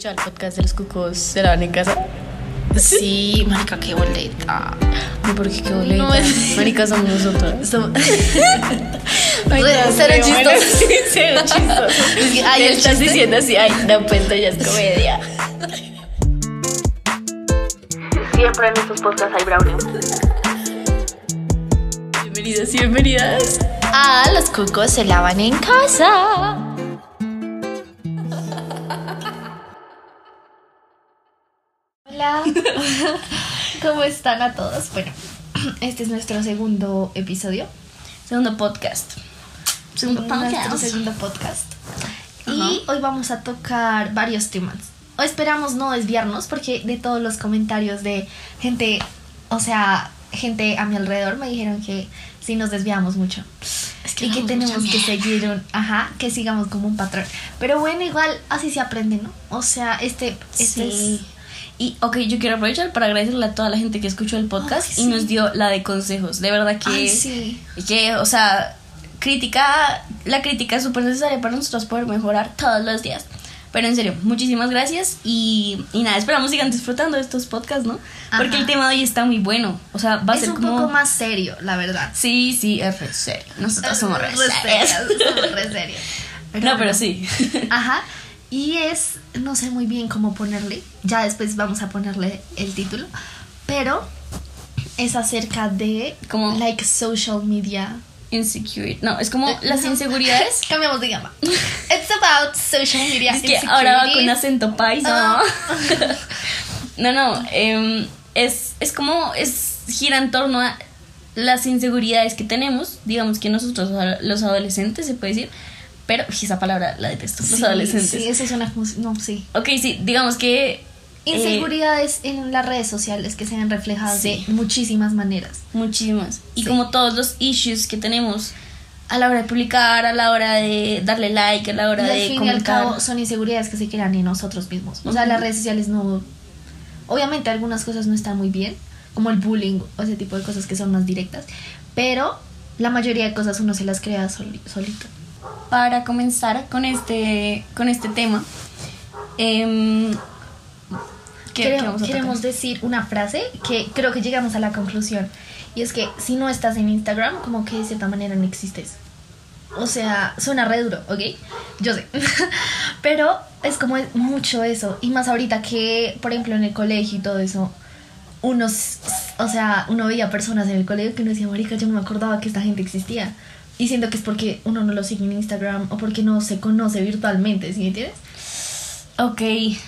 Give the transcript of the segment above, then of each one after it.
escuchado el podcast de los cucos se lavan en casa? Sí, marica, qué boleta. No, porque qué boleta. No es- Marica, somos nosotros. Somos- Ay, no, cero chistoso. cero chistoso. Ay, estás chiste. diciendo así, ay, no, pues esto ya es comedia. Siempre en estos podcasts hay brownie. Bienvenidos y bienvenidas. Ah, los cucos se lavan en casa. Hola. ¿Cómo están a todos? Bueno, este es nuestro segundo episodio. Segundo podcast. Segundo Nuestro podcast. segundo podcast. Y hoy vamos a tocar varios temas. O esperamos no desviarnos porque de todos los comentarios de gente, o sea, gente a mi alrededor me dijeron que si nos desviamos mucho. Es y que tenemos que seguir un, ajá, que sigamos como un patrón. Pero bueno, igual así se aprende, ¿no? O sea, este, este Sí. Y, ok, yo quiero aprovechar para agradecerle a toda la gente que escuchó el podcast Ay, y sí. nos dio la de consejos. De verdad es... que, Ay, sí. que o sea, crítica, la crítica es súper necesaria para nosotros poder mejorar todos los días. Pero en serio, muchísimas gracias y, y nada, esperamos sigan disfrutando de estos podcasts, ¿no? Porque Ajá. el tema de hoy está muy bueno. O sea, va a Es ser un como... poco más serio, la verdad. Sí, sí, es re serio. Nosotros somos re, Re serias, somos re serias. No, pero sí. Ajá. Y es, no sé muy bien cómo ponerle, ya después vamos a ponerle el título, pero es acerca de Como- like social media. Insecurity. No, es como las inseguridades. Cambiamos de gama. It's about social media. Es que ahora va con acento paisa. Ah. No, no. em, es, es como. Es, gira en torno a las inseguridades que tenemos. Digamos que nosotros, los adolescentes, se puede decir. Pero esa palabra la detesto. Los Sí, adolescentes. Sí, eso suena como, no, sí. Ok, sí, digamos que. eh, Inseguridades en las redes sociales que se ven reflejadas Sí. de muchísimas maneras. muchísimas. Y Sí. como todos los issues que tenemos a la hora de publicar, a la hora de darle like, a la hora Y al de fin y al cabo son inseguridades que se crean en nosotros mismos. O sea, las redes sociales no... Obviamente algunas cosas no están muy bien, como el bullying o ese tipo de cosas que son más directas, pero la mayoría de cosas uno se las crea soli- solito. Para comenzar con este con este tema. Em, ¿qué- Quere- qué vamos a queremos decir una frase que creo que llegamos a la conclusión. Y es que si no estás en Instagram como que de cierta manera no existes. O sea suena re duro ¿ok? yo sé. Pero es como es mucho eso. Y más ahorita que por ejemplo en el colegio y todo eso unos o sea uno veía personas en el colegio que uno decía marica yo no me acordaba que esta gente existía y siento que es porque uno no lo sigue en Instagram o porque no se conoce virtualmente ¿sí me entiendes? ok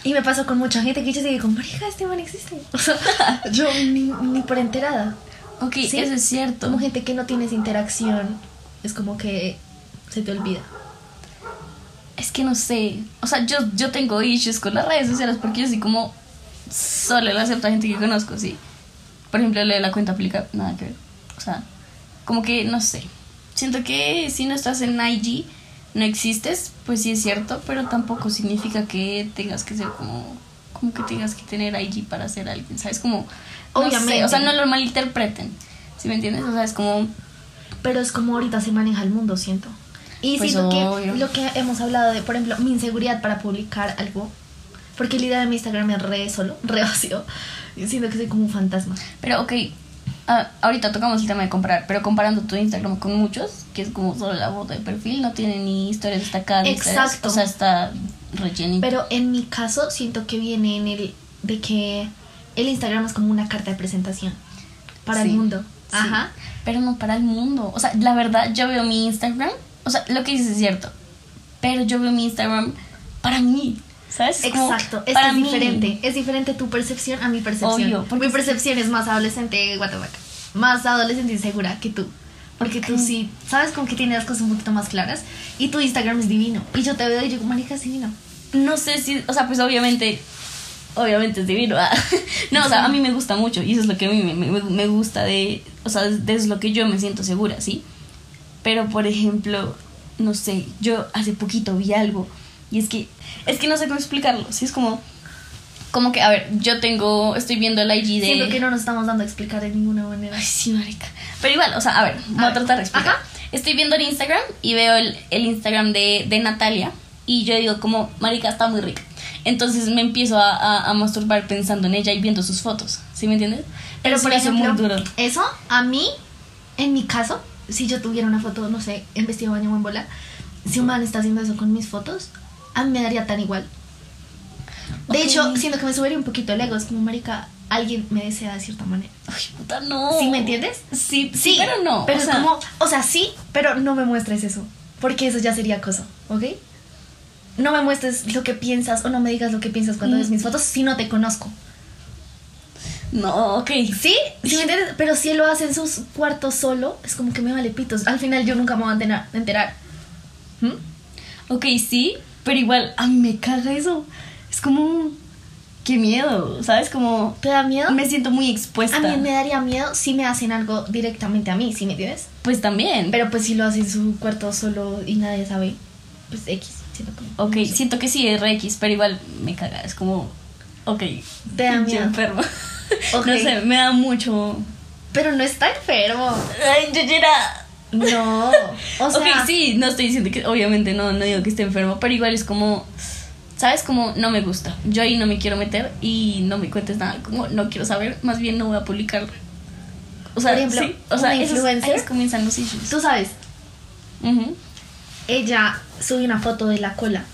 Y me pasó con mucha gente que yo sigue con, marica, este man existe. O sea, yo ni, ni por enterada. ok ¿Sí? eso es cierto Como gente que no tienes interacción, es como que se te olvida. es que no sé o sea yo yo tengo issues con las redes sociales porque yo soy como solo la cierta gente que conozco sí por ejemplo le la cuenta aplica nada que ver o sea como que no sé siento que si no estás en IG no existes pues sí es cierto pero tampoco significa que tengas que ser como como que tengas que tener IG para ser alguien sabes como no Obviamente. sé, o sea no lo malinterpreten ¿sí me entiendes? o sea es como Pero es como ahorita se maneja el mundo, siento. Y Pues siento obvio. que lo que hemos hablado de, por ejemplo, mi inseguridad para publicar algo. Porque la idea de mi Instagram es re solo, re vacío. Siento que soy como un fantasma. Pero ok, ah, ahorita tocamos el tema de comparar, pero comparando tu Instagram con muchos, que es como solo la foto de perfil, no tiene ni historias destacadas. historias- Exacto. O sea, está rellenito. Pero en mi caso siento que viene en el de que el Instagram es como una carta de presentación para Sí, el mundo. sí. Ajá. Pero no para el mundo. O sea, la verdad, yo veo mi Instagram, o sea, lo que dices es cierto, pero yo veo mi Instagram para mí, ¿sabes? Exacto, es, es mí. diferente. Es diferente tu percepción a mi percepción. Obvio, porque mi percepción es más adolescente, what the fuck, más adolescente insegura que tú. Porque tú sí, sabes con que tienes las cosas un poquito más claras y tu Instagram es divino. Y yo te veo y digo, marica, es divino. No sé si, o sea, pues obviamente, obviamente es divino. ah. No, o sea, a mí me gusta mucho y eso es lo que a mí me, me, me gusta de, o sea, es, es lo que yo me siento segura, ¿sí? Pero, por ejemplo, no sé, yo hace poquito vi algo y es que, es que no sé cómo explicarlo, ¿sí? Es como, como que, a ver, yo tengo, estoy viendo el IG de... Siento que no nos estamos dando a explicar de ninguna manera. Ay, sí, marica. Pero igual, o sea, a ver, voy a, tratar de explicar. ajá. Estoy viendo el Instagram y veo el, el Instagram de, de Natalia, y yo digo como, marica, está muy rica. Entonces me empiezo a, a- a masturbar pensando en ella y viendo sus fotos, ¿sí me entiendes? Pero Eso por ejemplo, muy duro. eso a mí, en mi caso, si yo tuviera una foto, no sé, en vestido de baño o en bola, si un man está haciendo eso con mis fotos, a mí me daría tan igual. De hecho, siento que me subiría un poquito el ego, es como, marica, alguien me desea de cierta manera. Ay, puta, no. ¿Sí me entiendes? Sí, sí, pero no. Pero o es sea, como, o sea, sí, pero no me muestres eso, porque eso ya sería acoso, ¿ok? No me muestres lo que piensas o no me digas lo que piensas cuando Mm. ves mis fotos si no te conozco. No, ok. Sí, sí me entiendes, pero si él lo hace en sus cuartos solo, es como que me vale pitos. Al final yo nunca me voy a enterar. enterar. ¿Mm? Ok, sí, pero igual a mí me caga eso. Es como. Qué miedo, ¿sabes? Como. ¿Te da miedo? Me siento muy expuesta. A mí me daría miedo si me hacen algo directamente a mí, ¿sí me entiendes? Pues también. Pero pues si lo hace en su cuarto solo y nadie sabe, pues X, siento como... ok, no sé. siento que sí es re X, pero igual me caga. Es como. Ok. Te da miedo. enfermo. Ok. No sé, me da mucho. Pero no está enfermo. Ay, yo ya era. No, o sea... ok, sí, no estoy diciendo que. Obviamente no, no digo que esté enfermo, pero igual es como. ¿Sabes? Como no me gusta. Yo ahí no me quiero meter y no me cuentes nada. Como no quiero saber, más bien no voy a publicar. O sea, Por ejemplo, sí, o sea, una esos- influencer- ahí comienzan los issues. Tú sabes, ella subió una foto de la cola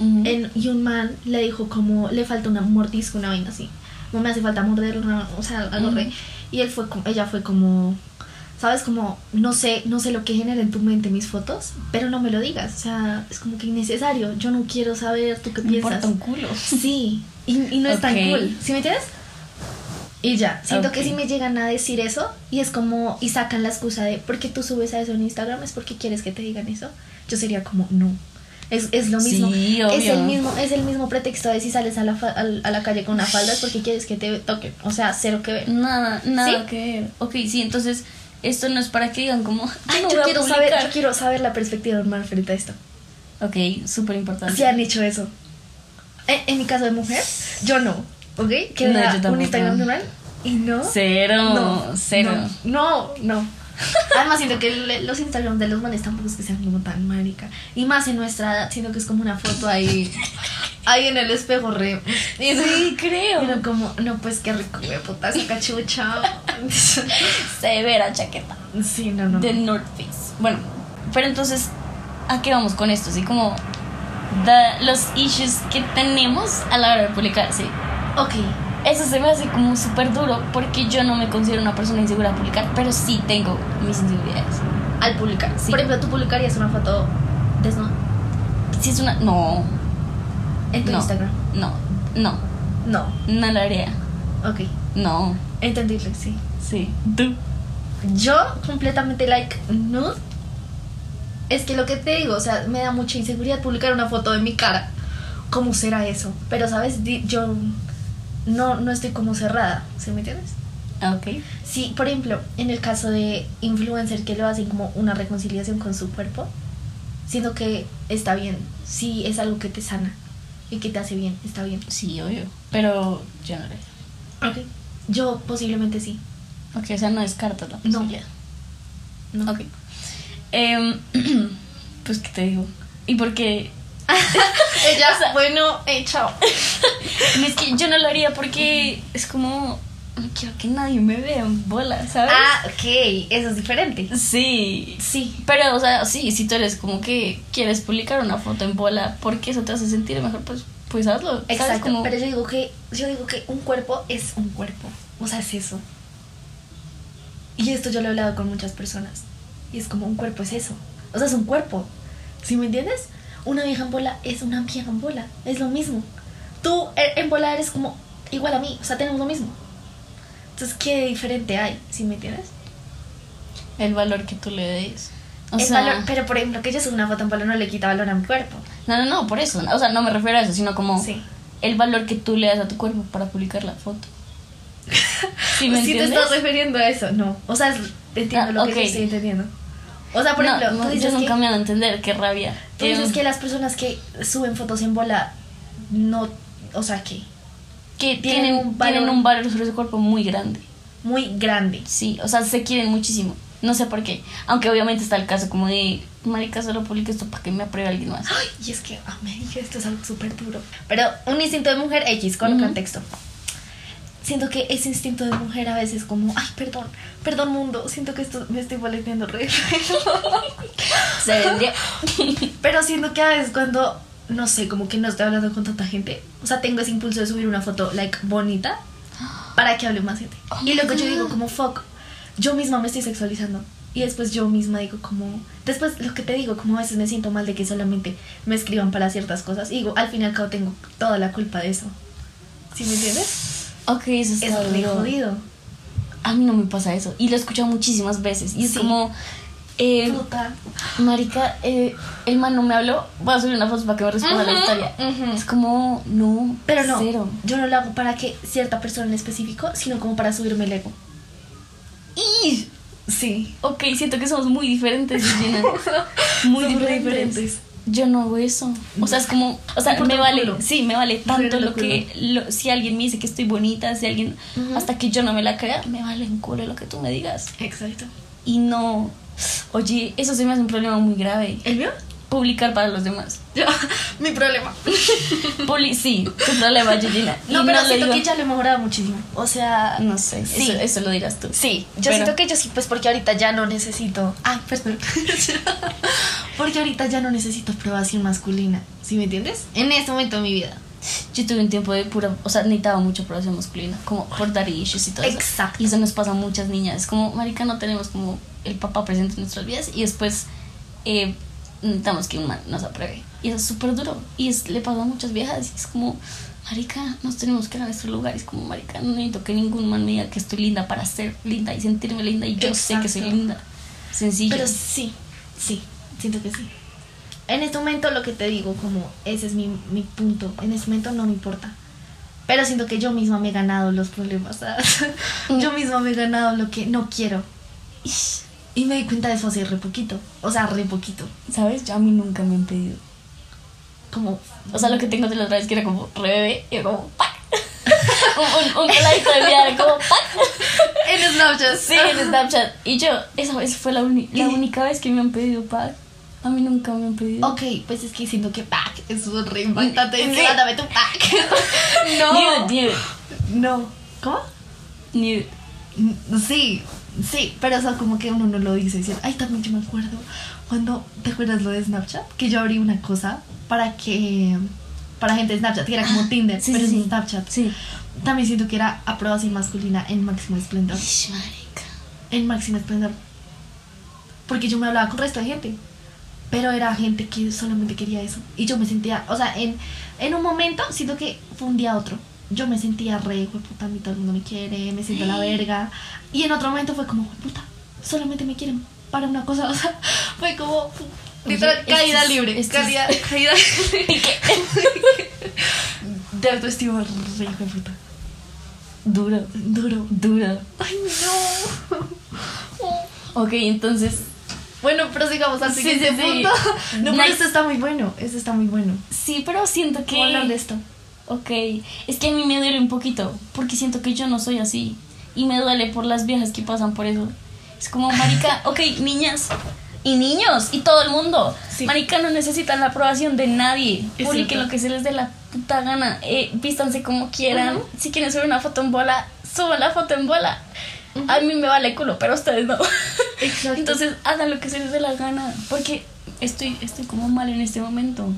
en- y un man le dijo como le falta una mordisco, una vaina así. No me hace falta morder, una- o sea, algo re. Y él fue como, ella fue como, sabes, como no sé, no sé lo que genera en tu mente mis fotos, pero no me lo digas, o sea, es como que innecesario. Yo no quiero saber tú qué Me piensas. importa un culo. Sí, y, y no es tan cool, ¿sí me entiendes? Y ya, siento que Ok. si me llegan a decir eso y es como, y sacan la excusa de, ¿por qué tú subes a eso en Instagram? ¿Es porque quieres que te digan eso? Yo sería como, no. Es, es lo mismo. Sí, es el mismo es el mismo pretexto de si sales a la, fa- a la calle con una falda es porque quieres que te toquen. O sea, cero que ver. Nada, nada ¿Sí? que ver. Ok, sí, entonces esto no es para que digan como, ay, no yo, quiero saber, yo quiero saber la perspectiva normal frente a esto. Ok, súper importante. Si han hecho eso. En, en mi caso de mujer, yo no. ¿Ok? Que No, yo tampoco. un Instagram normal y no. Cero, No, cero. No, no. no. Además, siento que los Instagrams de los manes tampoco es que sean como tan marica. Y más en nuestra edad, siento que es como una foto ahí. Ahí en el espejo, re. Sí, creo. Pero como, no, pues qué rico, güey, puta, esa cachucha. Severa chaqueta Sí, no, no. de no. North Face. Bueno, pero entonces, ¿a qué vamos con esto? Así como da- los issues que tenemos a la hora de publicar, sí. Ok. Eso se me hace como súper duro porque yo no me considero una persona insegura a publicar, pero sí tengo mis inseguridades. Al publicar. Sí. Por ejemplo, tú publicarías una foto desnuda Si es una... No, en tu no, Instagram. no, no, No. no lo haría. Ok. No, Entendible, sí. sí. ¿Tú? Yo completamente like nude. Es que lo que te digo, o sea, me da mucha inseguridad publicar una foto de mi cara. ¿Cómo será eso? Pero, ¿sabes? Yo no, no estoy como cerrada, ¿se me entiendes? Ok. Sí, por ejemplo, en el caso de influencer que lo hacen como una reconciliación con su cuerpo, siento que está bien. Sí, es algo que te sana y que te hace bien, está bien. Sí, obvio. Pero yo no lo. Ok. Yo posiblemente sí. Ok, o sea, no descartas la No. posibilidad. No. Ok. Em, pues, ¿qué te digo? ¿Y por qué? Ella, bueno, eh, chao. Es que yo no lo haría porque es como... No quiero que nadie me vea en bola, ¿sabes? Ah, ok, eso es diferente. Sí. Sí. Pero, o sea, sí, si tú eres como que quieres publicar una foto en bola porque eso te hace sentir mejor, pues, pues hazlo. ¿sabes? Exacto, Como- pero yo digo que yo digo que un cuerpo es un cuerpo, o sea, es eso. Y esto yo lo he hablado con muchas personas. Y es como un cuerpo es eso. O sea, es un cuerpo. ¿Sí me entiendes? Una vieja en bola es una vieja en bola, es lo mismo. Tú e- en bola eres como igual a mí, o sea, tenemos lo mismo. Entonces, ¿qué diferente hay? ¿Sí me entiendes? El valor que tú le des. O sea, valor- pero por ejemplo, que yo suba una foto en bola no le quita valor a mi cuerpo. no, no, no, por eso. O sea, no me refiero a eso, sino como Sí. el valor que tú le das a tu cuerpo para publicar la foto. ¿Sí me si te estás refiriendo a eso, no. O sea, entiendo Ah, lo que ok. yo estoy entendiendo. O sea, por No, ejemplo, no, tú yo dices, nunca que, me van a entender, qué rabia. Tú dices Em, que las personas que suben fotos en bola no, o sea, que que tienen tienen, un valor- tienen un valor sobre su cuerpo muy grande. muy grande. Sí, o sea, se quieren muchísimo. No sé por qué. Aunque obviamente está el caso como de, marica, solo publico esto para que me apruebe alguien más. Ay, y es que, ah, me dije, esto es algo súper duro. Pero un instinto de mujer X, con Ujú. contexto. Siento que ese instinto de mujer a veces como, ay, perdón, perdón mundo, siento que esto me estoy volviendo re. Se vendría. Pero siento que a veces cuando, no sé, como que no estoy hablando con tanta gente, o sea, tengo ese impulso de subir una foto, like, bonita, para que hable más gente. Oh y luego yo God. digo como, fuck, yo misma me estoy sexualizando. Y después yo misma digo como, después lo que te digo, como a veces me siento mal de que solamente me escriban para ciertas cosas. Y digo, al fin y al cabo tengo toda la culpa de eso. ¿Sí me entiendes? Ok, eso está Es duro. jodido. A mí no me pasa eso. Y lo he escuchado muchísimas veces. Y es Sí. como, eh, Puta. marica, eh, el man no me habló, voy a subir una foto para que me responda la Ujú, historia. ujú. Es como, no, Pero no, cero. yo no lo hago para que cierta persona en específico, sino como para subirme el ego. Y, Sí. ok, siento que somos muy diferentes. Muy diferentes. Yo no hago eso. O sea, es como, o sea, me vale, culo. sí, me vale tanto lo que, lo- si alguien me dice que estoy bonita, si alguien, hasta que yo no me la crea, me vale un culo lo que tú me digas. Exacto. Y no, oye, eso se me hace un problema muy grave. ¿El mío? Publicar para los demás. Mi problema. Puli, sí, tu problema, Gina. Y No, pero lo siento digo- que ya lo he mejorado muchísimo. O sea, No sé, Sí. eso, eso lo dirás tú. Sí, yo Pero- siento que yo sí, pues porque ahorita ya no necesito. Ay, perdón. porque ahorita ya no necesito aprobación masculina. ¿Sí me entiendes? En este momento de mi vida. Yo tuve un tiempo de pura, o sea, necesitaba mucha aprobación masculina, como por dar issues y todo eso. Exacto. Y eso nos pasa a muchas niñas. Es como, marica, no tenemos como el papá presente en nuestras vidas y después eh, necesitamos que un man nos apruebe. Y eso es súper duro. Y es, le pasa a muchas viejas y es como, marica, nos tenemos que ir a nuestro lugar. Y es como, marica, no necesito que ningún man me diga que estoy linda para ser linda y sentirme linda. Y yo sé que soy linda. Sencillo. Pero sí, sí, siento que sí. En este momento lo que te digo, como ese es mi, mi punto. En este momento no me importa. Pero siento que yo misma me he ganado los problemas. ¿sabes? yo misma me he ganado lo que no quiero. Ish, Y me di cuenta de eso hace re poquito. O sea, re poquito. ¿Sabes? Yo a mí nunca me han pedido. Como. O sea, lo que tengo de las otra vez que era como re bebé y era como ¡pac! un, un, un peladito de como ¡pac! En Snapchat. Sí, en Snapchat. Y yo, esa vez fue la, uni- la única vez que me han pedido pack. A mí nunca me han pedido. Ok, pues es que siento que pack es un re impactante. Sí. Mándame tu pack. Nude, nude, No. ¿Cómo? nude. Sí, sí, pero eso como que uno no lo dice. dice, Ay, también yo me acuerdo cuando, ¿te acuerdas lo de Snapchat? Que yo abrí una cosa para que, para gente de Snapchat, que era como Tinder, sí, pero sí, es. Snapchat. Sí. También siento que era aprobación masculina en máximo esplendor. Ish. En máximo esplendor. Porque yo me hablaba con el resto de gente. Pero era gente que solamente quería eso. Y yo me sentía, o sea, en, en un momento, siento que fue un día a otro. Yo me sentía re, "Jue puta, a mí todo el mundo me quiere, me siento la verga. Y en otro momento fue como, "Jue puta, solamente me quieren para una cosa. O sea, fue como, literal, caída es- libre. es- caída, caída libre. de autoestima re, hijo de puta. Duro, Duro. duro. Ay, no. Ok, entonces. Bueno, pero sigamos al siguiente sí, sí. punto. No, pero Nice. esto está muy bueno. Esto está muy bueno. Sí, pero siento que. ¿Cómo hablar de esto? Ok, es que a mí me duele un poquito, porque siento que yo no soy así. Y me duele por las viejas que pasan por eso. Es como, marica, ok, niñas y niños y todo el mundo. Sí. Marica, no necesitan la aprobación de nadie. Es Publiquen cierto. lo que se les dé la puta gana. Eh, vístanse como quieran. Ujú. Si quieren subir una foto en bola, suban la foto en bola. A mí me vale culo, pero a ustedes no. Exacto. Entonces, hagan lo que se les dé la gana. Porque estoy, estoy como mal en este momento.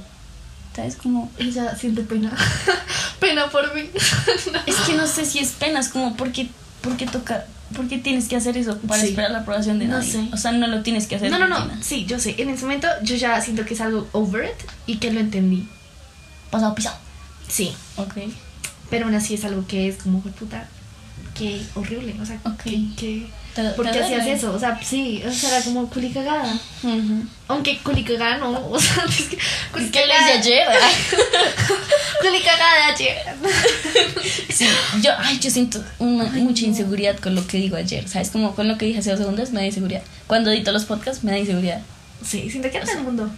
¿Sabes? Como. Ella siente pena. pena por mí. Es que no sé si es pena, es como porque, porque toca, porque tienes que hacer eso para Sí. esperar la aprobación de No nadie. sé. O sea, no lo tienes que hacer. No, no, no. Sí, yo sé. En ese momento yo ya siento que es algo over it y que lo entendí. Pasado pisado. Sí. Ok. Pero aún así es algo que es como, "Jue puta, qué horrible. O sea, Ok. que, que- Te- ¿por te qué hacías eso? O sea, sí, o sea, era como culi cagada. Ujú. Aunque culi cagada no, o sea, es que culi Es que ayer. Culi cagada ayer. sí, yo, ay, yo siento una, mucha inseguridad con lo que digo ayer. ¿Sabes? Como con lo que dije hace dos segundos me da inseguridad. Cuando edito los podcasts me da inseguridad. Sí, siento que a todo el mundo.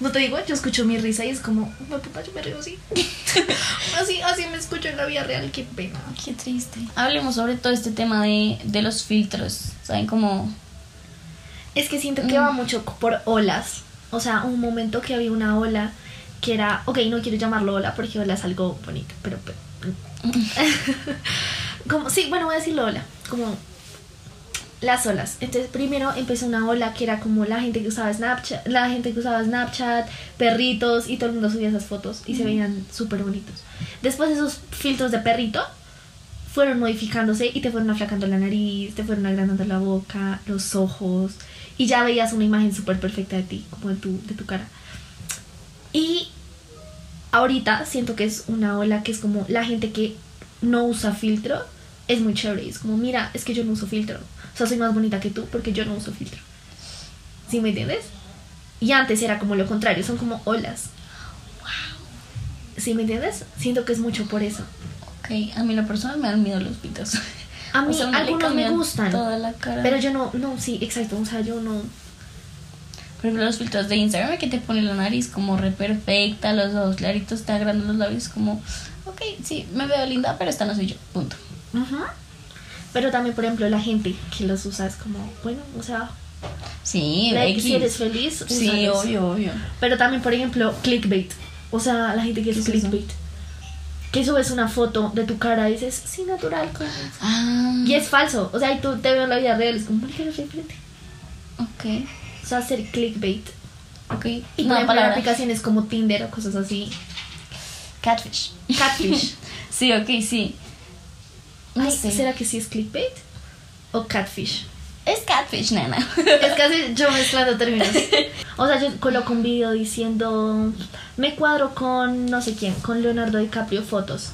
No te digo, yo escucho mi risa y es como, "Jue puta, yo me río así. así, así me escucho en la vida real, qué pena. Qué triste. Hablemos sobre todo este tema de, de los filtros. ¿Saben? Como Es que siento que va mucho por olas. O sea, un momento que había una ola que era, ok, no quiero llamarlo ola porque ola es algo bonito, pero... pero como, sí, bueno, voy a decirlo ola. Como las olas. Entonces, primero empezó una ola que era como la gente que usaba Snapchat, la gente que usaba Snapchat, perritos y todo el mundo subía esas fotos y se veían súper bonitos. Después esos filtros de perrito fueron modificándose y te fueron aflacando la nariz, te fueron agrandando la boca, los ojos y ya veías una imagen súper perfecta de ti, como de tu, de tu cara. Y ahorita siento que es una ola que es como la gente que no usa filtro es muy chévere. Es como, mira, es que yo no uso filtro. O sea, soy más bonita que tú porque yo no uso filtro. ¿Sí me entiendes? Y antes era como lo contrario, son como olas. ¿Sí me entiendes? Siento que es mucho por eso. Ok, a mí la persona me dan miedo los filtros. A O mí sea, algunos me gustan. Toda la cara. Pero yo no, no, sí, exacto. O sea, yo no. Por ejemplo, los filtros de Instagram que te ponen la nariz como re perfecta, los ojos claritos, te agrandan los labios como, ok, sí, me veo linda, pero esta no soy yo, punto. Ajá. Pero también, por ejemplo, la gente que los usa es como, bueno, o sea, Sí, like, si eres feliz, Sí, obvio, obvio. Pero también, por ejemplo, clickbait. O sea, la gente que es ¿Qué es eso? clickbait. Que subes una foto de tu cara y dices, sí, natural. como es". Ah, Y es falso. O sea, y tú te veo en la vida real, es como, marica, eres diferente. ok, O sea, hacer clickbait. ok. Y por en palabra. aplicaciones como Tinder o cosas así. Catfish. Catfish. Sí, ok, sí. No Ay, sé. ¿Será que sí es clickbait? ¿O catfish? Es catfish, nena. Es casi yo mezclando términos. O sea, yo coloco un video diciendo, me cuadro con no sé quién, con Leonardo DiCaprio fotos.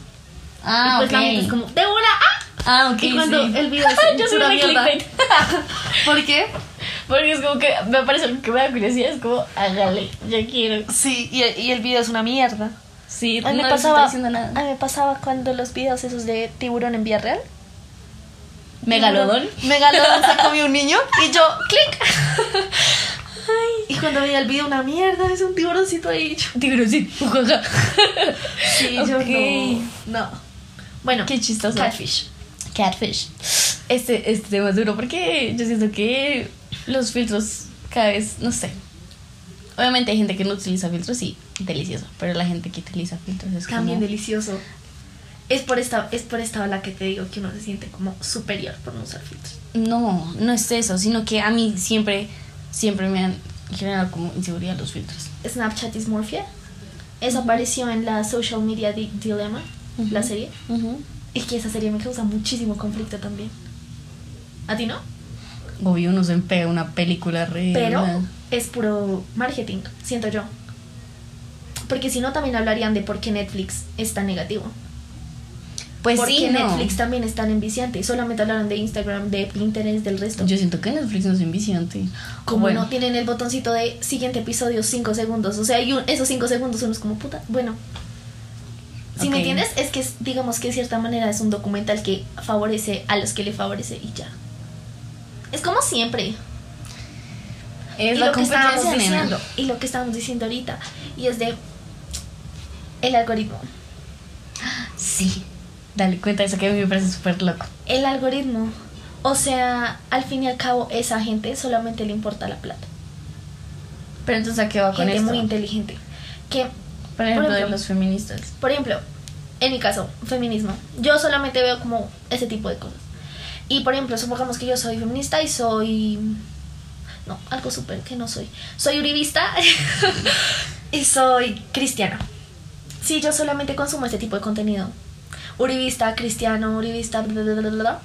ah, y pues ok. la gente es como, ¡de una! ¡Ah! Ah, ok, y cuando sí. el video es Yo soy una mierda. clickbait. ¿Por qué? Porque es como que me aparece algo que me da curiosidad, es como, hágale, ya quiero. Sí, y, y el video es una mierda. Sí, A mí, me no estoy pasaba, diciendo a nada. mí me pasaba cuando los videos esos de tiburón en vía real. Megalodón. Megalodón se comió un niño y yo, clic. Y cuando veía el video, una mierda, es un tiburoncito ahí. Yo, Tiburoncito. Sí, yo Ok. no. No. Bueno, Qué chistoso. catfish. Catfish. Este, este tema es duro porque yo siento que los filtros cada vez, no sé. Obviamente hay gente que no utiliza filtros y delicioso, pero la gente que utiliza filtros es También como... delicioso. Es por esta, es por esta ola que te digo que uno se siente como superior por no usar filtros. No, no es eso, sino que a mí siempre, siempre me han generado como inseguridad los filtros. Snapchat Dysmorphia. Eso apareció en la Social Media Di- Dilemma, la Ujú. serie. Y que esa serie me causa muchísimo conflicto también. ¿A ti no? Obvio, uno se pega una película re... Pero es puro marketing, siento yo. Porque si no, también hablarían de por qué Netflix es tan negativo. Pues Porque sí, no. Netflix también es tan enviciante. Y solamente hablaron de Instagram, de Pinterest, del resto. Yo siento que Netflix no es enviciante. como Bueno, no tienen el botoncito de siguiente episodio 5 segundos. O sea, y un- esos 5 segundos uno es como puta. Bueno. Si me entiendes, es que digamos que de cierta manera es un documental que favorece a los que le favorece y ya. Es como siempre. es y la lo que estábamos diciendo. Y lo que estábamos diciendo ahorita. Y es de el algoritmo. Sí. Dale cuenta eso que a mí me parece súper loco. El algoritmo. O sea, al fin y al cabo, esa gente solamente le importa la plata. Pero entonces, ¿a qué va con Gente esto? muy inteligente. Que Por ejemplo, de ejemplo, los feministas. Por ejemplo, en mi caso, feminismo. Yo solamente veo como ese tipo de cosas. Y por ejemplo, supongamos que yo soy feminista y soy... No, algo súper que no soy. Soy uribista y soy cristiana. Sí, yo solamente consumo este tipo de contenido. Uribista, cristiano, uribista, bla, bla, bla, bla, bla.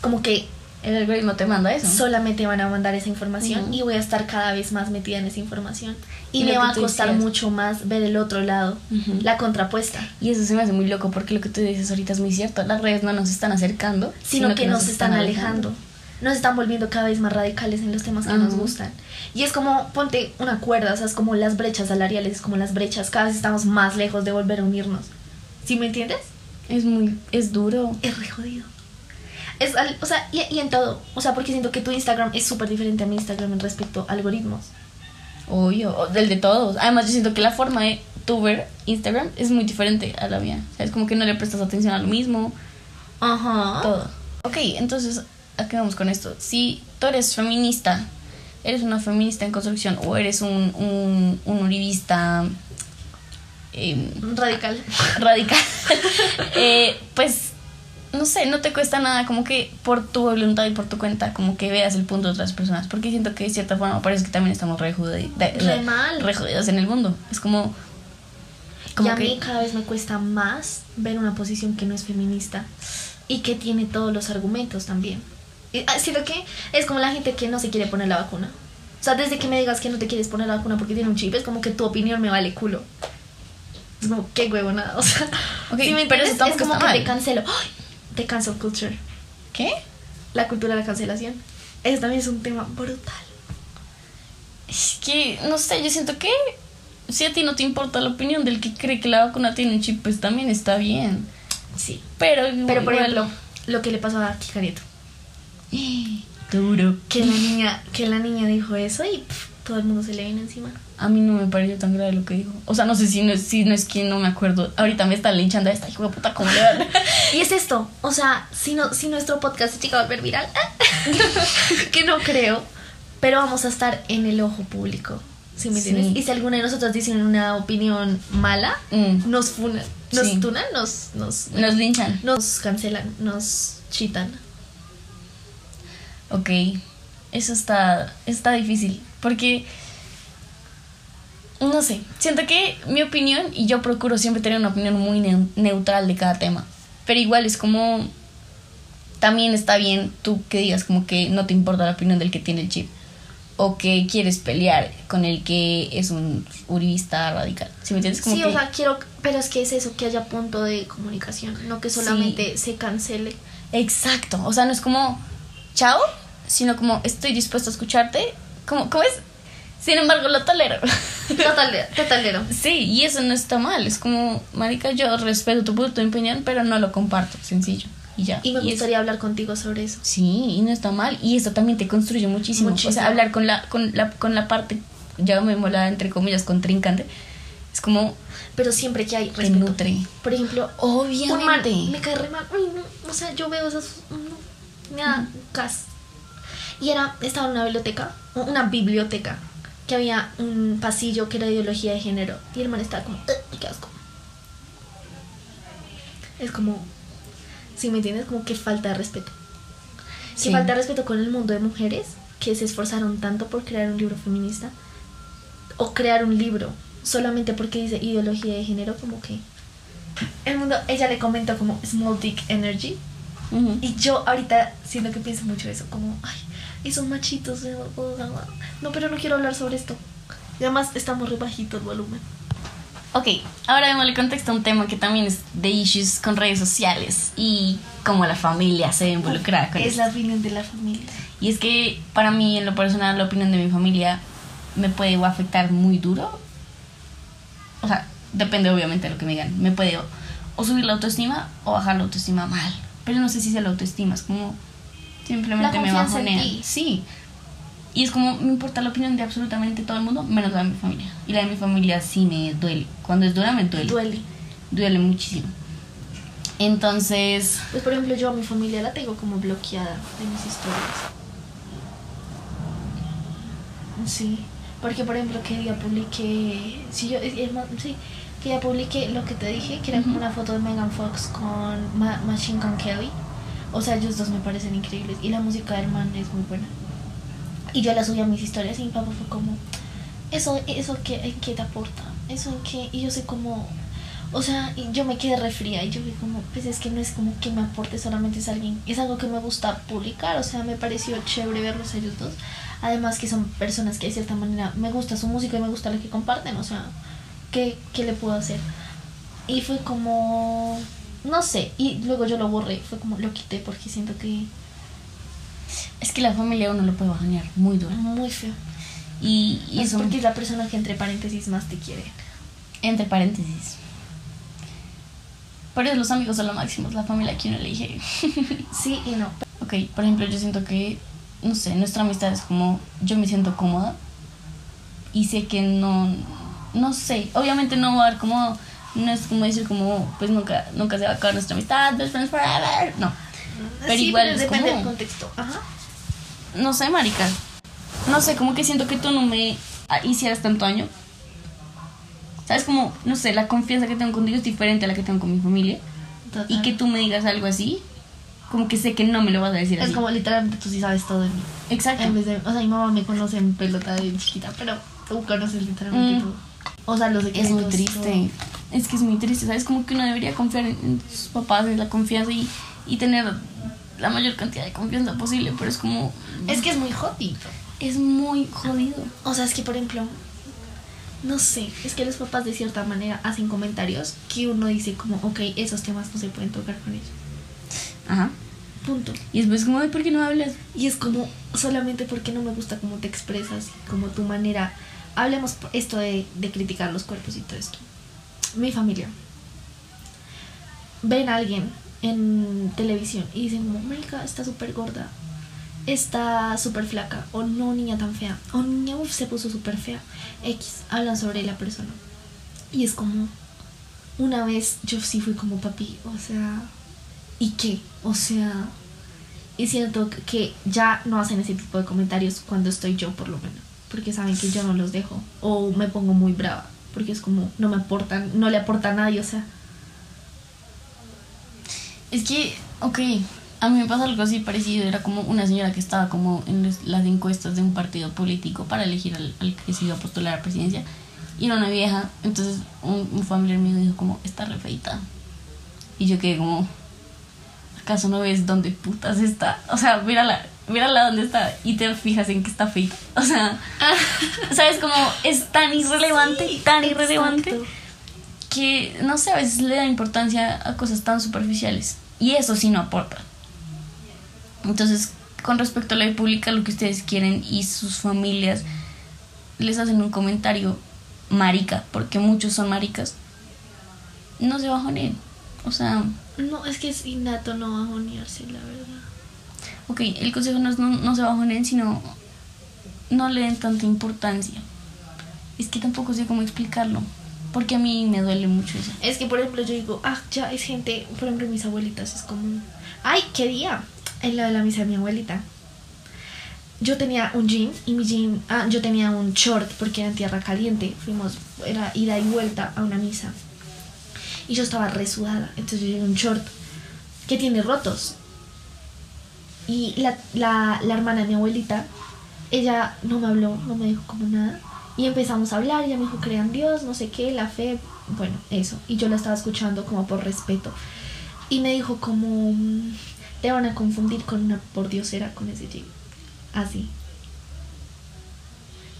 Como que El algoritmo te manda eso. solamente van a mandar esa información y voy a estar cada vez más metida en esa información. Y, me va a costar decías. mucho más ver el otro lado, la contrapuesta. Y eso se me hace muy loco porque lo que tú dices ahorita es muy cierto. Las redes no nos están acercando, sino, que, nos están alejando. Nos están volviendo cada vez más radicales en los temas que Ajá. nos gustan. Y es como, ponte una cuerda, o sea, es como las brechas salariales, es como las brechas, cada vez estamos más lejos de volver a unirnos. ¿Sí me entiendes? Es muy, es duro. Es re jodido. Es, o sea, y, y en todo. O sea, porque siento que tu Instagram es súper diferente a mi Instagram en respecto a algoritmos. Obvio, o del de todos. Además, yo siento que la forma de tu ver Instagram es muy diferente a la mía. O sea, es como que no le prestas atención a lo mismo, Ajá. todo. Ok, entonces, ¿a qué vamos con esto? Si tú eres feminista, eres una feminista en construcción o eres un, un, un uribista em, Radical. radical, eh, pues no sé, no te cuesta nada como que por tu voluntad y por tu cuenta como que veas el punto de otras personas, porque siento que de cierta forma parece que también estamos re, judi- de- Re mal. re jodidos en el mundo. Es como... y como a que- mí cada vez me cuesta más ver una posición que no es feminista y que tiene todos los argumentos también. Y, ah, Siento que es como la gente que no se quiere poner la vacuna. O sea, desde que me digas que no te quieres poner la vacuna porque tiene un chip, es como que tu opinión me vale culo. Es como, qué huevo nada. O sea, Ok, ¿sí me pero entiendes? es como que mal. te cancelo. ¡Ay! Te cancel culture. ¿Qué? La cultura de la cancelación. Eso también es un tema brutal. Es que, no sé, yo siento que si a ti no te importa la opinión del que cree que la vacuna tiene un chip, pues también está bien. Sí. Pero, Pero por ejemplo, lo que le pasó a Kika Nieto. Duro. Que la niña, que la niña dijo eso y todo el mundo se le vino encima. A mí no me pareció tan grave lo que dijo. O sea, no sé si no es, si no es quien, no me acuerdo. Ahorita me está linchando a esta hijo de puta, ¿cómo le? Y es esto, o sea, si, no, si nuestro podcast se llega a volver viral, que no creo, pero vamos a estar en el ojo público, ¿sí me Sí. entiendes? Y si alguna de nosotras dicen una opinión mala, Mm. nos funan, nos Sí. tunan, nos, nos, Nos linchan. nos cancelan, nos chitan. Ok. Eso está, está difícil. Porque, no sé, siento que mi opinión, y yo procuro siempre tener una opinión muy neu- neutral de cada tema. Pero igual es como, también está bien tú que digas como que no te importa la opinión del que tiene el chip. O que quieres pelear con el que es un uribista radical. ¿Sí me entiendes? Como Sí, que, o sea, quiero, pero es que es eso, que haya punto de comunicación, no que solamente se cancele. Exacto. O sea, no es como, chao, sino como, estoy dispuesto a escucharte. Como, ¿Cómo es? Sin embargo, lo tolero. Total, totalero. Sí, y eso no está mal. Es como, marica, yo respeto tu punto de opinión, pero no lo comparto. Sencillo. Y ya. Y me gustaría hablar contigo sobre eso. sí, y no está mal. Y eso también te construye muchísimo. O sea, hablar con la, con la, con la parte, ya me mola, entre comillas, contrincante. Es como, Pero siempre que hay te respeto. nutre. Por ejemplo, Obviamente. un man me cae re mal. Uy, no, O sea, yo veo esas. no. Y era, estaba en una biblioteca, una biblioteca, que había un pasillo que era de ideología de género. Y el man estaba como, "Ugh, qué asco. Es como, si me entiendes, como que falta de respeto. Sí. Que falta de respeto con el mundo de mujeres que se esforzaron tanto por crear un libro feminista. O crear un libro solamente porque dice ideología de género, como que. El mundo, ella le comentó como small dick energy. Ujú. Y yo ahorita siento que pienso mucho eso, como, ay, esos machitos. No, pero no quiero hablar sobre esto. Y además estamos re bajito el volumen. Ok, ahora démosle contexto a un tema que también es de issues con redes sociales y cómo la familia se ve involucrada con Es esto. la opinión de la familia. Y es que para mí, en lo personal, la opinión de mi familia me puede afectar muy duro. O sea, depende obviamente de lo que me digan. Me puede o, o subir la autoestima o bajar la autoestima mal. Pero no sé si es la autoestima, es como simplemente La me ti. Sí. Y es como, me importa la opinión de absolutamente todo el mundo, menos la de mi familia. Y la de mi familia sí me duele. Cuando es dura, me duele. Duele. Duele muchísimo. Entonces, Pues por ejemplo, yo a mi familia la tengo como bloqueada de mis historias. Sí, porque por ejemplo que día publiqué, si yo, es- es más- sí, que ya publiqué lo que te dije, que era como Ujú. una foto de Megan Fox con Ma- Machine Gun Kelly. O sea, ellos dos me parecen increíbles y la música del man es muy buena. Y yo la subí a mis historias y mi papá fue como, eso, eso que, ¿qué te aporta? Eso que, y yo sé como, o sea, y yo me quedé refría y yo vi como, pues es que no es como que me aporte, solamente es alguien, es algo que me gusta publicar, o sea, me pareció chévere verlos a ellos dos. Además que son personas que de cierta manera me gusta su música y me gusta lo que comparten, o sea, ¿qué, qué le puedo hacer? Y fue como, no sé, y luego yo lo borré, fue como, lo quité porque siento que es que la familia uno lo puede bajonear muy duro. muy feo. Y, y es eso, porque es la persona que entre paréntesis más te quiere. entre paréntesis. Por eso los amigos son lo máximo, la familia que uno elige. Sí y no. ok, por ejemplo, yo siento que, no sé, nuestra amistad es como, yo me siento cómoda y sé que no, no sé, obviamente no va a haber como, no es como decir como, pues nunca, nunca se va a acabar nuestra amistad, best friends forever, no. Pero sí, igual pero es depende como- del contexto. Ajá. No sé, marica. No sé, como que siento que tú no me hicieras tanto daño. ¿Sabes? Como, no sé, la confianza que tengo contigo es diferente a la que tengo con mi familia. Total. Y que tú me digas algo así, como que sé que no me lo vas a decir Es así. como literalmente tú sí sabes todo de mí. Exacto. En vez de, o sea, mi mamá me conoce en pelota de chiquita, pero tú conoces literalmente Mm. todo. O sea, los Es secretos. muy triste. Es que es muy triste, ¿sabes? Como que uno debería confiar en, en sus papás, en la confianza y, y tener la mayor cantidad de confianza posible, pero es como... Es que es muy jodido. Es muy jodido. O sea, es que por ejemplo, no sé, es que los papás de cierta manera hacen comentarios que uno dice como, ok, esos temas no se pueden tocar con ellos. Ajá. Punto. Y después como, "Ay, ¿por qué no hablas? Y es como, solamente porque no me gusta cómo te expresas, como tu manera. Hablemos esto de, criticar los cuerpos y todo esto. Mi familia. Ven a alguien en televisión y dicen marica, está súper gorda. Está súper flaca. O no, niña tan fea. O niña, se puso súper fea. X. Hablan sobre la persona. Y es como, una vez yo sí fui como papi, o sea, ¿y qué? O sea, y siento que ya no hacen ese tipo de comentarios cuando estoy yo, por lo menos. Porque saben que yo no los dejo. O me pongo muy brava. Porque es como, no me aportan, no le aporta a nadie, o sea. Es que, ok, a mí me pasa algo así parecido. Era como una señora que estaba como en las encuestas de un partido político para elegir al, que se iba a postular a la presidencia. Y era una vieja. Entonces un, un familiar mío dijo como, está re feita. Y yo quedé como, ¿acaso no ves dónde putas está? O sea, mírala, mírala dónde está y te fijas en que está feita. O sea, ¿sabes? Como es tan irrelevante, Sí, tan irrelevante exacto. que no sé, a veces le da importancia a cosas tan superficiales. Y eso sí no aporta. Entonces, con respecto a la vida pública, lo que ustedes quieren y sus familias les hacen un comentario marica, porque muchos son maricas, no se bajonen. O sea, No, es que es innato no bajonearse, la verdad. Ok, el consejo no es no, no se bajonen, sino no le den tanta importancia. Es que tampoco sé cómo explicarlo, porque a mí me duele mucho eso. Es que, por ejemplo, yo digo, ah, ya es gente, por ejemplo, mis abuelitas es como, ay, qué día, en la de la misa de mi abuelita. Yo tenía un jean y mi jean, ah, yo tenía un short porque era tierra caliente. Fuimos, era ida y vuelta a una misa. Y yo estaba resudada, entonces yo llevé un short que tiene rotos. Y la, la, la hermana de mi abuelita, ella no me habló, no me dijo como nada. Y empezamos a hablar, ella me dijo, crean Dios, no sé qué, la fe, bueno, eso. Y yo la estaba escuchando como por respeto. Y me dijo como, mm, te van a confundir con una pordiosera con ese jean. Así.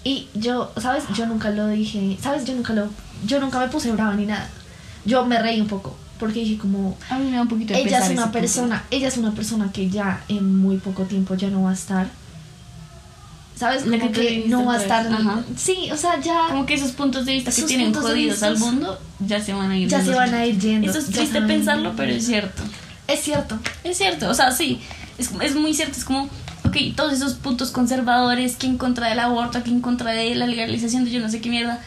Y yo, ¿sabes? Yo nunca lo dije, ¿sabes? Yo nunca lo, yo nunca me puse brava ni nada. Yo me reí un poco, porque dije como, A mí me da un poquito de ella es una ese punto. persona, ella es una persona que ya en muy poco tiempo ya no va a estar. ¿Sabes? Como que que, no va a estar. ajá. Sí, o sea, ya, Como que esos puntos de vista que tienen jodidos al mundo ya se van a ir. ya se van a ir yendo. Eso es triste pensarlo, pero es cierto. Es cierto. Es cierto, o sea, sí, es, es muy cierto, es como, ok, todos esos puntos conservadores, que en contra del aborto, que en contra de la legalización de yo no sé qué mierda,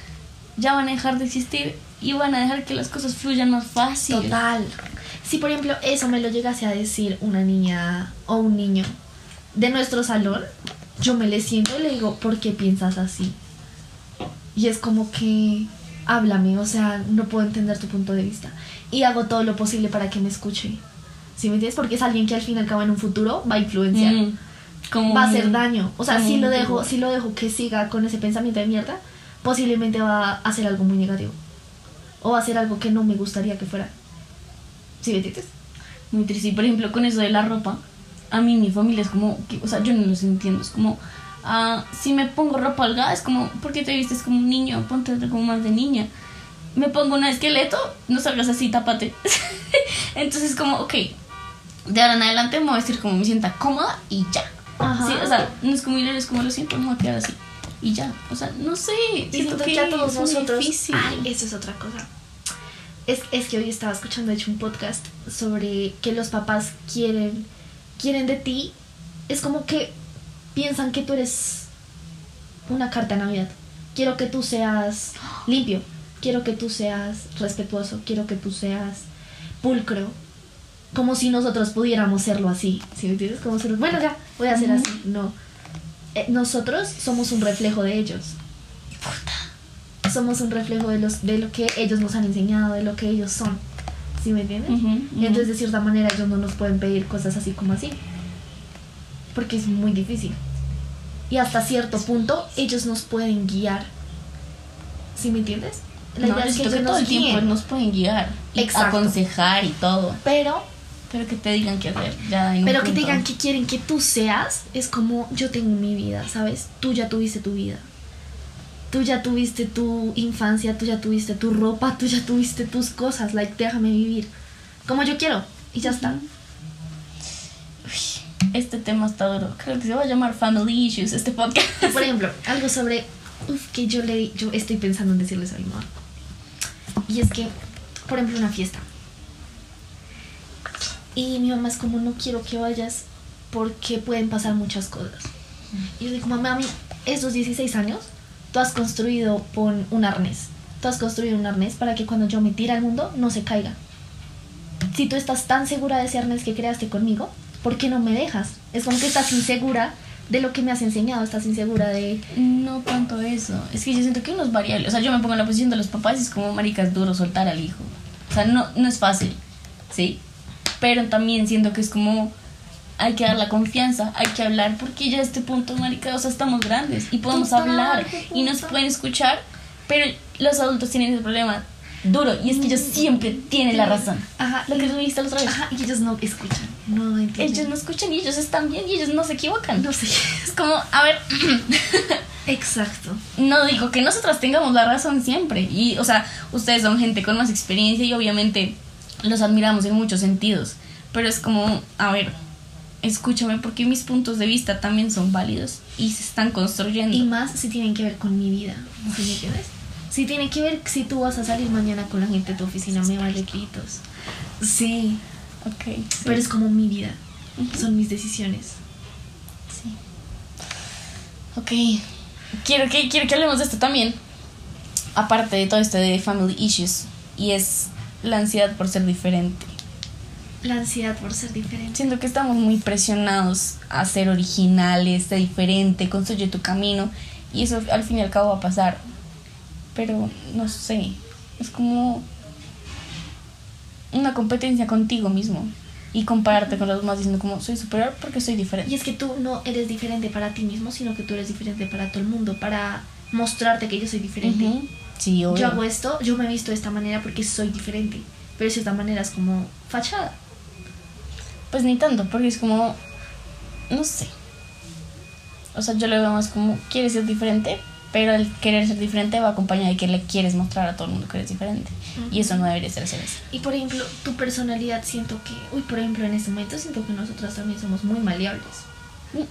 ya van a dejar de existir y van a dejar que las cosas fluyan más fácil. Total. Si por ejemplo eso me lo llegase a decir una niña o un niño de nuestro salón, yo me le siento y le digo, ¿por qué piensas así? Y es como que, háblame, o sea, no puedo entender tu punto de vista. Y hago todo lo posible para que me escuche. ¿Sí me entiendes? Porque es alguien que al fin y al cabo en un futuro va a influenciar. Mm, como va a hacer daño. O sea, si lo dejo, si lo dejo que siga con ese pensamiento de mierda, posiblemente va a hacer algo muy negativo. O hacer algo que no me gustaría que fuera. ¿Sí me entiendes? Muy triste. Y por ejemplo, con eso de la ropa, a mí mi familia es como, que, o sea, yo no los entiendo. Es como, ah, si me pongo ropa holgada, es como, ¿por qué te vistes como un niño? Ponte como más de niña. Me pongo un esqueleto, no salgas así, tápate. Entonces, como, ok, de ahora en adelante me voy a vestir como me sienta cómoda y ya. Ajá. Sí, o sea, no es como ir, es como lo siento, me voy a quedar así. Y ya, o sea, no sé. Siento siento que todos es nosotros. difícil. Ay, eso es otra cosa. Es, es que hoy estaba escuchando, de hecho, un podcast sobre que los papás quieren, quieren de ti. Es como que piensan que tú eres una carta de Navidad. Quiero que tú seas limpio. Quiero que tú seas respetuoso. Quiero que tú seas pulcro. como si nosotros pudiéramos serlo así, ¿sí me entiendes? Como si, bueno, ya, voy a hacer así. No. Eh, nosotros somos un reflejo de ellos. Somos un reflejo de, los, de lo que ellos nos han enseñado, de lo que ellos son. ¿Sí me entiendes? Entonces, de cierta manera, ellos no nos pueden pedir cosas así como así. Porque es muy difícil. Y hasta cierto punto, ellos nos pueden guiar. ¿Sí me entiendes? La No, idea es que que todo nos el tiempo nos pueden guiar y Exacto. aconsejar y todo. Pero Pero que te digan qué hacer. Ya Pero que te digan que quieren que tú seas, es como yo tengo mi vida, ¿sabes? Tú ya tuviste tu vida. Tú ya tuviste tu infancia, tú ya tuviste tu ropa, tú ya tuviste tus cosas, like déjame vivir como yo quiero y ya está. Este tema está duro. Creo que se va a llamar Family Issues este podcast. Por ejemplo, algo sobre uf, que yo le yo estoy pensando en decirles a mi mamá. Y es que, por ejemplo, una fiesta. Y mi mamá es como, no quiero que vayas porque pueden pasar muchas cosas. Y yo digo, mamá, a mí, estos 16 años, tú has construido con un arnés. Tú has construido un arnés para que cuando yo me tire al mundo no se caiga. Si tú estás tan segura de ese arnés que creaste conmigo, ¿por qué no me dejas? Es como que estás insegura de lo que me has enseñado, estás insegura de... No tanto eso. Es que yo siento que uno es variable. O sea, yo me pongo en la posición de los papás y es como maricas duro soltar al hijo. O sea, no, no es fácil. ¿Sí? Pero también siento que es como. Hay que dar la confianza, hay que hablar, porque ya a este punto, marica, o sea, estamos grandes y podemos Total, hablar y nos pueden escuchar, pero los adultos tienen ese problema duro y es que ellos siempre tienen la razón. Ajá, Lo que tú dijiste la otra vez. Ajá, y ellos no escuchan, no entienden. Ellos no escuchan y ellos están bien y ellos no se equivocan. No sé. Es como, a ver, Exacto. no digo que nosotras tengamos la razón siempre. Y, o sea, ustedes son gente con más experiencia y obviamente los admiramos en muchos sentidos. Pero es como, a ver, escúchame porque mis puntos de vista también son válidos y se están construyendo. Y más si tienen que ver con mi vida, ¿sí me entiendes? Si tiene que ver si tú vas a salir mañana con la gente de tu oficina, me vale gritos. Sí, ok. sí, pero es como mi vida, son mis decisiones. sí. Ok. Quiero que, quiero que hablemos de esto también. Aparte de todo esto de family issues. Y es la ansiedad por ser diferente. La ansiedad por ser diferente. Siento que estamos muy presionados a ser originales, ser diferente, construye tu camino y eso al fin y al cabo va a pasar. Pero no sé, es como una competencia contigo mismo y compararte con los demás diciendo como soy superior porque soy Y diferente. es que tú no eres diferente para ti mismo, sino que tú eres diferente para todo el mundo, para mostrarte que yo soy diferente. Ujú. Sí, obvio. Yo hago esto, yo me he visto de esta manera porque soy diferente. Pero de cierta manera es como fachada. Pues ni tanto, porque es como, no sé. O sea, yo lo veo más como, quieres ser diferente, pero el querer ser diferente va acompañado de que le quieres mostrar a todo el mundo que eres diferente. Y eso no debería ser así. Y por ejemplo, tu personalidad siento que, uy, por ejemplo, en este momento siento que nosotras también somos muy maleables. Mm,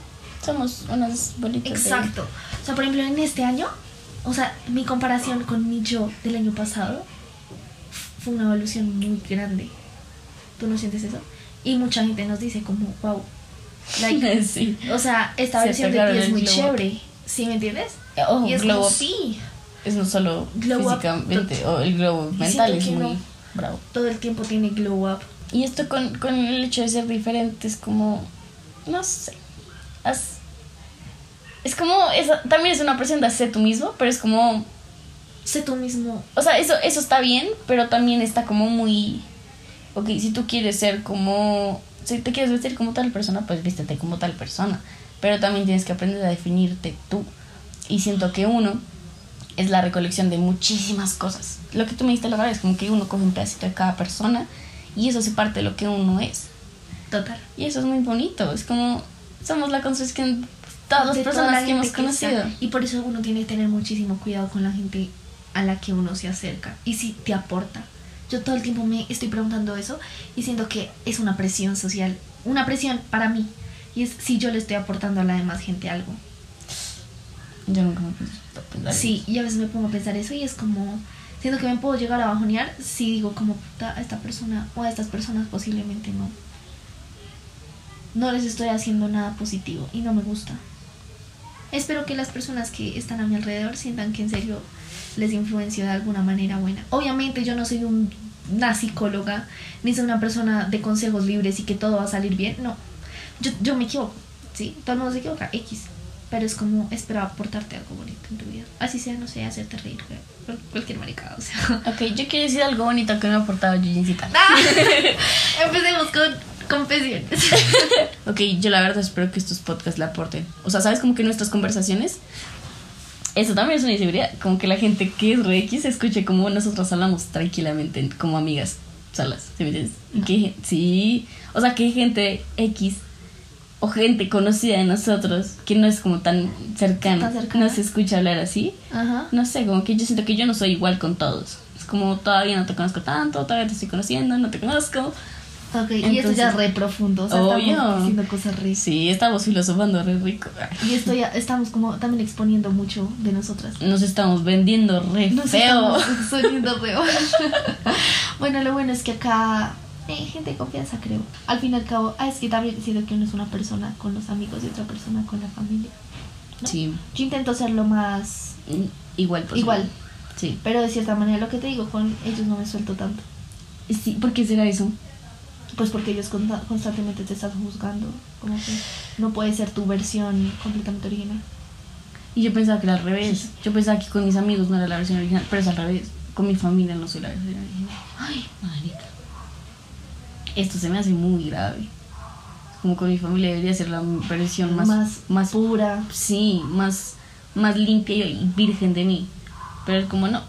Somos unas bolitas de- Exacto. O sea, por ejemplo, en este año, o sea, mi comparación con mi yo del año pasado fue una evolución muy grande. ¿Tú no sientes eso? Y mucha gente nos dice como, wow, like, sí. o sea, esta Se versión de ti es muy chévere. ¿Sí me entiendes? Ojo, y es glow como, sí, es no solo Glow físicamente, o el Y mental es muy no. bravo. todo el tiempo tiene glow up. Y esto con, con el hecho de ser diferente es como, no sé, haz- es como, esa, también es una presión de hacer tú mismo, pero es como, Sé tú mismo. o sea, eso, eso está bien, pero también está como muy, ok, si tú quieres ser como, si te quieres vestir como tal persona, pues vístete como tal persona, pero también tienes que aprender a definirte tú. Y siento que uno es la recolección de muchísimas cosas. Lo que tú me diste la verdad es como que uno coge un pedacito de cada persona y eso hace parte de lo que uno es. Total. Y eso es muy bonito, es como somos la construcción todas las toda personas la que hemos conocido. Y por eso uno tiene que tener muchísimo cuidado con la gente a la que uno se acerca y si te aporta. Yo todo el tiempo me estoy preguntando eso y siento que es una presión social, una presión para mí. Y es si yo le estoy aportando a la demás gente algo. Yo nunca me a pensar Sí, y a veces me pongo a pensar eso y es como, siento que me puedo llegar a bajonear si digo como, puta, a esta persona o a estas personas posiblemente no. No les estoy haciendo nada positivo y no me gusta. Espero que las personas que están a mi alrededor sientan que en serio les influencio de alguna manera buena. Obviamente yo no soy un una psicóloga, ni soy una persona de consejos libres y que todo va a salir bien. No, yo, yo me equivoco, ¿sí? Todo el mundo se equivoca, X. Pero es como esperaba aportarte algo bonito en tu vida. Así sea, no sé, hacerte reír, cual- cualquier maricada, o sea. Ok, yo quiero decir algo bonito que me ha aportado Gigincita. Empecemos con confesiones. Ok, yo la verdad espero que estos podcasts le aporten. O sea, ¿sabes? Como que nuestras conversaciones. Eso también es una inseguridad. Como que la gente que es re X escuche como nosotros hablamos tranquilamente, como amigas solas. ¿Sí me entiendes? Y que, sí. O sea, que hay gente X o gente conocida de nosotros que no es como tan cercana, Tan cercana. no se escucha hablar así. Ajá. No sé, como que yo siento que yo no soy igual con todos. Es como todavía no te conozco tanto, todavía te estoy conociendo, no te conozco. Ok, y esto ya es re profundo, o sea, Obvio. estamos diciendo cosas re... Sí, estamos filosofando re rico. Y esto ya estamos como también exponiendo mucho de nosotras. Nos estamos vendiendo re Nos feo. estamos feo. bueno, lo bueno es que acá hay gente de confianza, creo. Al fin y al cabo, ah, es que también siento que uno es una persona con los amigos y otra persona con la familia. ¿no? Sí, Yo intento ser lo más... mm, igual posible. Igual. Sí. Pero de cierta manera, lo que te digo, con ellos no me suelto tanto. Sí, ¿por qué será eso? Pues porque ellos consta- constantemente te están juzgando. Como que no puede ser tu versión completamente original. Y yo pensaba que era al revés. Yo pensaba que con mis amigos no era la versión original, pero es al revés. Con mi familia no soy la versión original. Ay, marica. Esto se me hace muy grave. Como con mi familia debería ser la versión más, Más más pura. sí, más, más limpia y virgen de mí. Pero es como no.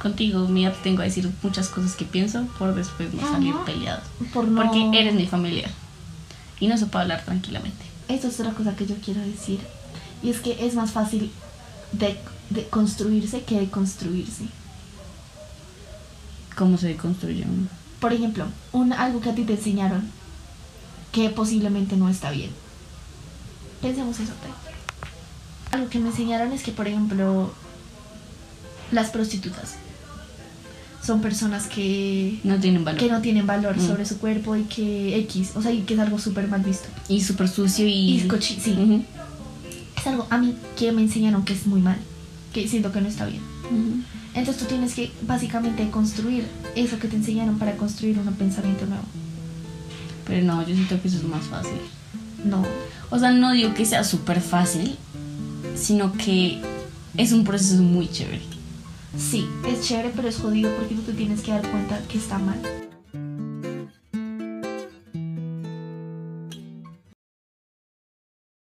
Contigo me abstengo a decir muchas cosas que pienso por después no salir Ajá. peleados. Por no... Porque eres mi familia. Y no se puede hablar tranquilamente. Esto es otra cosa que yo quiero decir. Y es que es más fácil de, de construirse que de construirse. ¿Cómo se construye uno? Por ejemplo, un, algo que a ti te enseñaron que posiblemente no está bien. Pensemos eso. Algo que me enseñaron es que, por ejemplo, las prostitutas son personas que, No tienen valor. que no tienen valor Mm. sobre su cuerpo y que X, o sea, y que es algo súper mal visto. Y súper sucio y... Y cochi- sí. Es algo a mí que me enseñaron que es muy mal, que siento que no está bien. Entonces tú tienes que básicamente construir eso que te enseñaron para construir un pensamiento nuevo. Pero no, yo siento que eso es más fácil. No. O sea, no digo que sea súper fácil, sino que es un proceso muy chévere. Sí, es chévere, pero es jodido porque tú te tienes que dar cuenta que está mal.